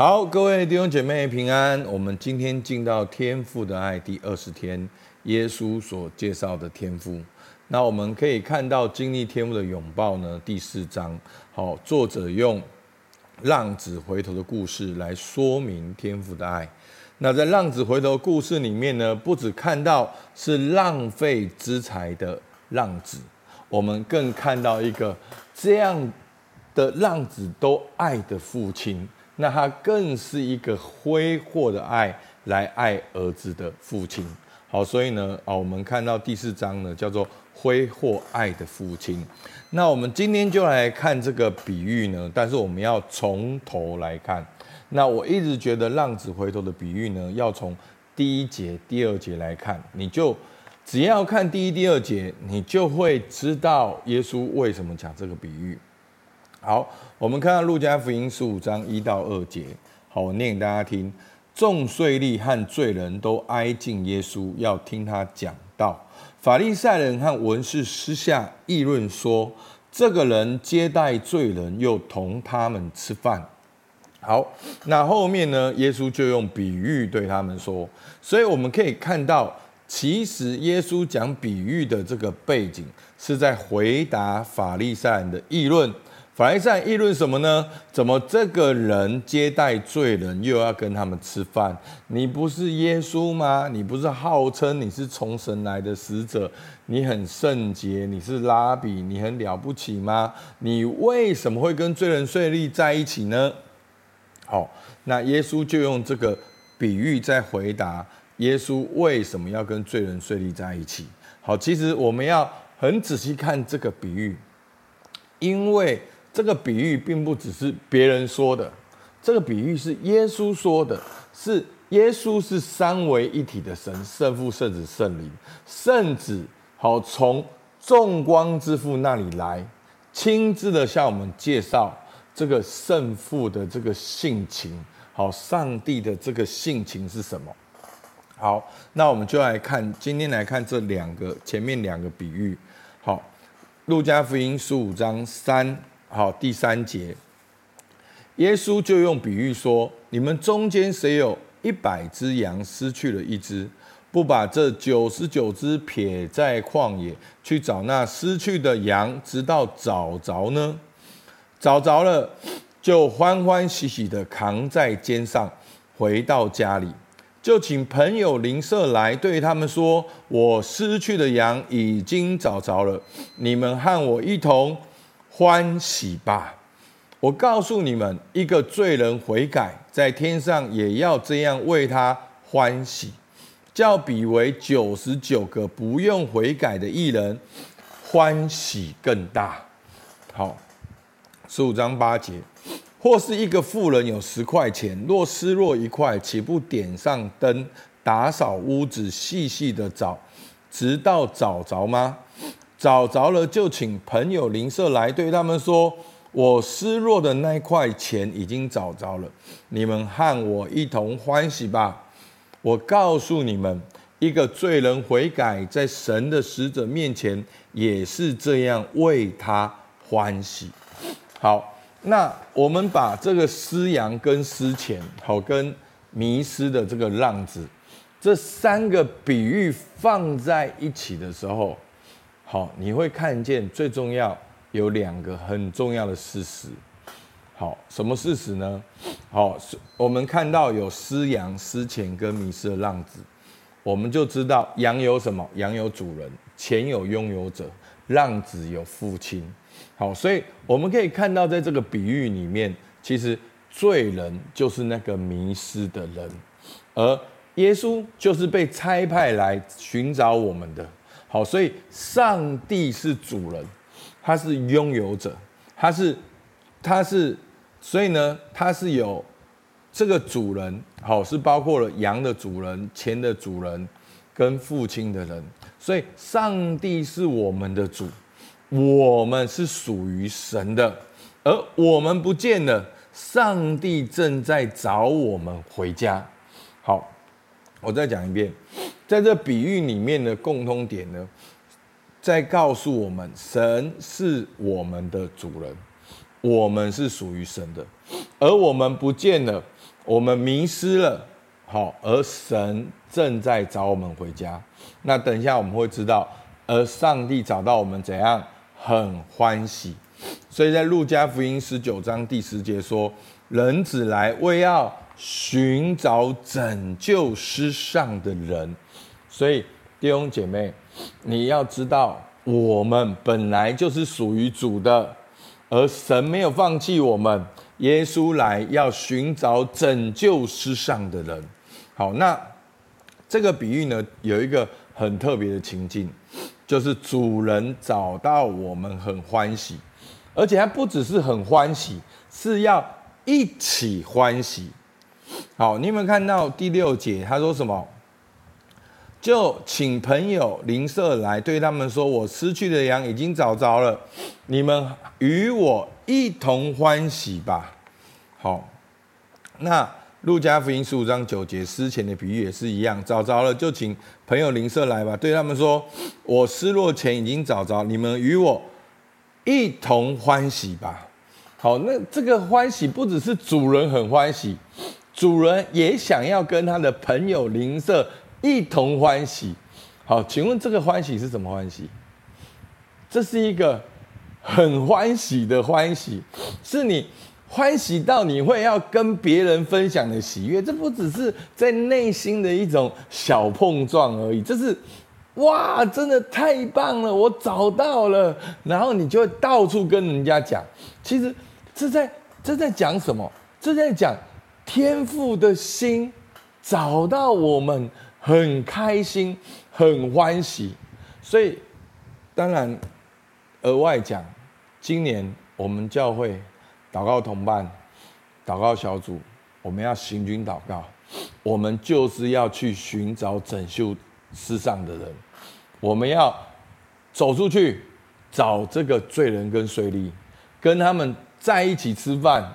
好，各位弟兄姐妹平安。我们今天进到天父的爱第二十天，耶稣所介绍的天父。那我们可以看到经历天父的拥抱呢，第四章。好，作者用浪子回头的故事来说明天父的爱。那在浪子回头故事里面呢，不只看到是浪费资财的浪子，我们更看到一个这样的浪子都爱的父亲。那他更是一个挥霍的爱来爱儿子的父亲。好，所以呢，啊，我们看到第四章呢，叫做挥霍爱的父亲。那我们今天就来看这个比喻呢，但是我们要从头来看。那我一直觉得浪子回头的比喻呢，要从第一节、第二节来看。你就只要看第一、第二节，你就会知道耶稣为什么讲这个比喻。好，我们看到路加福音十五章一到二节。好，我念给大家听：众税吏和罪人都挨近耶稣，要听他讲道。法利赛人和文士私下议论说：“这个人接待罪人，又同他们吃饭。”好，那后面呢？耶稣就用比喻对他们说。所以我们可以看到，其实耶稣讲比喻的这个背景，是在回答法利赛人的议论。法利赛议论什么呢？怎么这个人接待罪人，又要跟他们吃饭？你不是耶稣吗？你不是号称你是从神来的使者，你很圣洁，你是拉比，你很了不起吗？你为什么会跟罪人税吏在一起呢？好，那耶稣就用这个比喻在回答耶稣为什么要跟罪人税吏在一起。好，其实我们要很仔细看这个比喻，因为。这个比喻并不只是别人说的，这个比喻是耶稣说的，是耶稣是三位一体的神，圣父、圣子、圣灵，圣子好从众光之父那里来，亲自的向我们介绍这个圣父的这个性情，好，上帝的这个性情是什么？好，那我们就来看，今天来看这两个前面两个比喻，好，路加福音十五章三。好，第三节，耶稣就用比喻说：你们中间谁有一百只羊，失去了一只，不把这九十九只撇在旷野，去找那失去的羊，直到找着呢？找着了，就欢欢喜喜的扛在肩上，回到家里，就请朋友邻舍来，对他们说：我失去的羊已经找着了，你们和我一同。欢喜吧！我告诉你们，一个罪人悔改，在天上也要这样为他欢喜，叫比为九十九个不用悔改的义人欢喜更大。好，十五章八节，或是一个富人有十块钱，若失落一块，岂不点上灯，打扫屋子，细细的找，直到找着吗？找着了，就请朋友邻舍来，对他们说：“我失落的那块钱已经找着了，你们和我一同欢喜吧。”我告诉你们，一个罪人悔改，在神的使者面前也是这样为他欢喜。好，那我们把这个失羊跟失钱，好，跟迷失的这个浪子，这三个比喻放在一起的时候。好，你会看见最重要有两个很重要的事实。好，什么事实呢？好，我们看到有失羊、失钱跟迷失的浪子，我们就知道羊有什么？羊有主人，钱有拥有者，浪子有父亲。好，所以我们可以看到，在这个比喻里面，其实罪人就是那个迷失的人，而耶稣就是被差派来寻找我们的。好，所以上帝是主人，他是拥有者，他是，他是，所以呢，他是有这个主人，好，是包括了羊的主人、钱的主人跟父亲的人，所以上帝是我们的主，我们是属于神的，而我们不见了，上帝正在找我们回家。好，我再讲一遍。在这比喻里面的共通点呢，在告诉我们，神是我们的主人，我们是属于神的，而我们不见了，我们迷失了，好，而神正在找我们回家。那等一下我们会知道，而上帝找到我们怎样，很欢喜。所以在路加福音十九章第十节说：“人子来为要寻找拯救失丧的人。”所以弟兄姐妹，你要知道，我们本来就是属于主的，而神没有放弃我们。耶稣来要寻找拯救世上的人。好，那这个比喻呢，有一个很特别的情境，就是主人找到我们很欢喜。而且还不只是很欢喜，是要一起欢喜。好，你有没有看到第六节？他说什么？就请朋友邻舍来，对他们说：“我失去的羊已经找着了，你们与我一同欢喜吧。”好，那路加福音十五章九节失钱的比喻也是一样，找着了就请朋友邻舍来吧，对他们说：“我失落钱已经找着，你们与我。”一同欢喜吧。好，那这个欢喜不只是主人很欢喜，主人也想要跟他的朋友邻舍一同欢喜。好，请问这个欢喜是什么欢喜？这是一个很欢喜的欢喜，是你欢喜到你会要跟别人分享的喜悦。这不只是在内心的一种小碰撞而已，这是。哇，真的太棒了！我找到了，然后你就会到处跟人家讲。其实这在这在讲什么？这在讲天赋的心找到我们，很开心，很欢喜。所以当然额外讲，今年我们教会祷告同伴、祷告小组，我们要行军祷告，我们就是要去寻找拯救世上的人。我们要走出去找这个罪人跟税吏，跟他们在一起吃饭，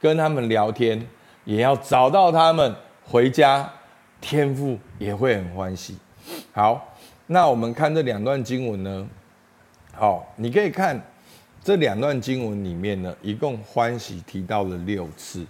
跟他们聊天，也要找到他们回家，天父也会很欢喜。好，那我们看这两段经文呢？好，你可以看这两段经文里面呢，一共欢喜提到了六次。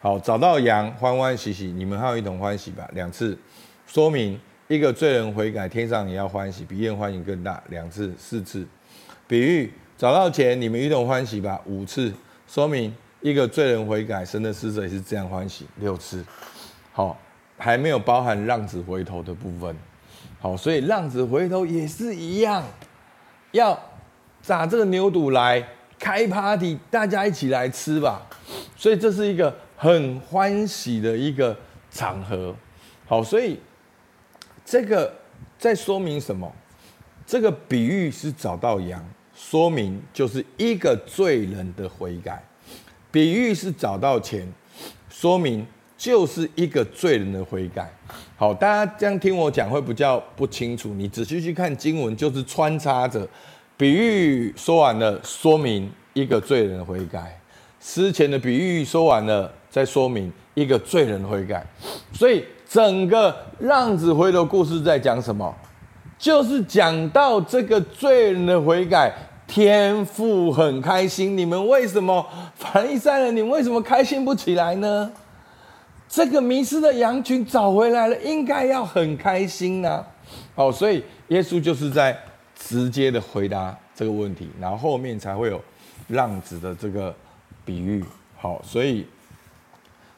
好，找到羊，欢欢喜喜，你们还有一同欢喜吧，两次，说明。一个罪人悔改，天上也要欢喜，比宴欢喜更大。两次、四次，比喻找到钱，你们一同欢喜吧。五次，说明一个罪人悔改，神的使者也是这样欢喜。六次，好，还没有包含浪子回头的部分。好，所以浪子回头也是一样，要打这个牛肚来开 party，大家一起来吃吧。所以这是一个很欢喜的一个场合。好，所以。这个在说明什么？这个比喻是找到羊，说明就是一个罪人的悔改；比喻是找到钱，说明就是一个罪人的悔改。好，大家这样听我讲会比较不清楚。你仔细去看经文，就是穿插着比喻说完了，说明一个罪人的悔改；失钱的比喻说完了，再说明一个罪人的悔改。所以。整个浪子回头故事在讲什么？就是讲到这个罪人的悔改，天父很开心。你们为什么法利赛人？你们为什么开心不起来呢？这个迷失的羊群找回来了，应该要很开心呐、啊。好，所以耶稣就是在直接的回答这个问题，然后后面才会有浪子的这个比喻。好，所以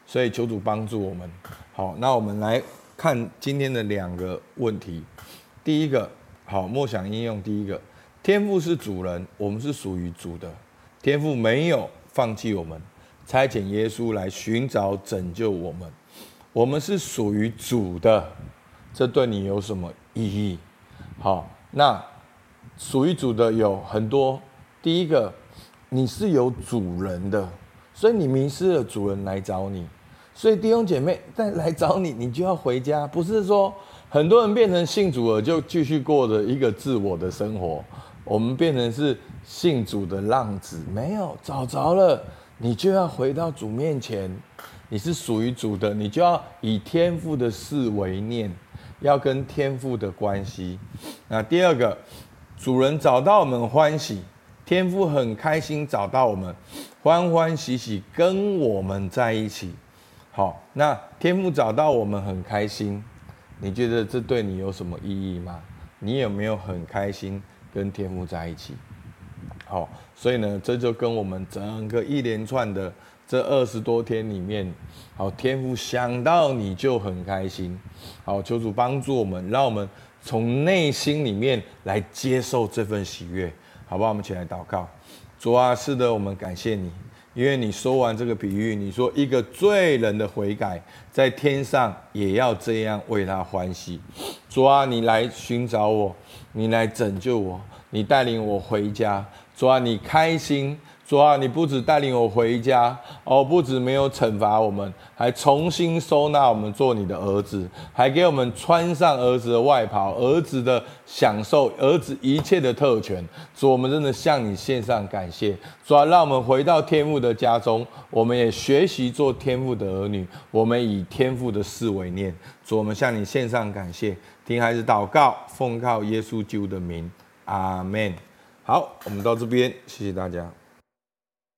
所以求主帮助我们。好，那我们来看今天的两个问题。第一个，好，默想应用。第一个，天赋是主人，我们是属于主的。天赋没有放弃我们，差遣耶稣来寻找拯救我们。我们是属于主的，这对你有什么意义？好，那属于主的有很多。第一个，你是有主人的，所以你迷失了，主人来找你。所以弟兄姐妹再来找你，你就要回家。不是说很多人变成信主了就继续过着一个自我的生活。我们变成是信主的浪子，没有找着了，你就要回到主面前。你是属于主的，你就要以天父的事为念，要跟天父的关系。那第二个，主人找到我们欢喜，天父很开心找到我们，欢欢喜喜跟我们在一起。好，那天父找到我们很开心，你觉得这对你有什么意义吗？你有没有很开心跟天父在一起？好，所以呢，这就跟我们整个一连串的这二十多天里面，好，天父想到你就很开心。好，求主帮助我们，让我们从内心里面来接受这份喜悦，好不好？我们起来祷告。主啊，是的，我们感谢你，因为你说完这个比喻，你说一个罪人的悔改，在天上也要这样为他欢喜。主啊，你来寻找我，你来拯救我，你带领我回家。主啊，你开心。主啊，你不止带领我回家，哦，不止没有惩罚我们，还重新收纳我们做你的儿子，还给我们穿上儿子的外袍，儿子的享受，儿子一切的特权。主，我们真的向你献上感谢。主啊，让我们回到天父的家中，我们也学习做天父的儿女，我们以天父的事为念。主，我们向你献上感谢，听孩子祷告，奉靠耶稣基督的名，阿门。好，我们到这边，谢谢大家。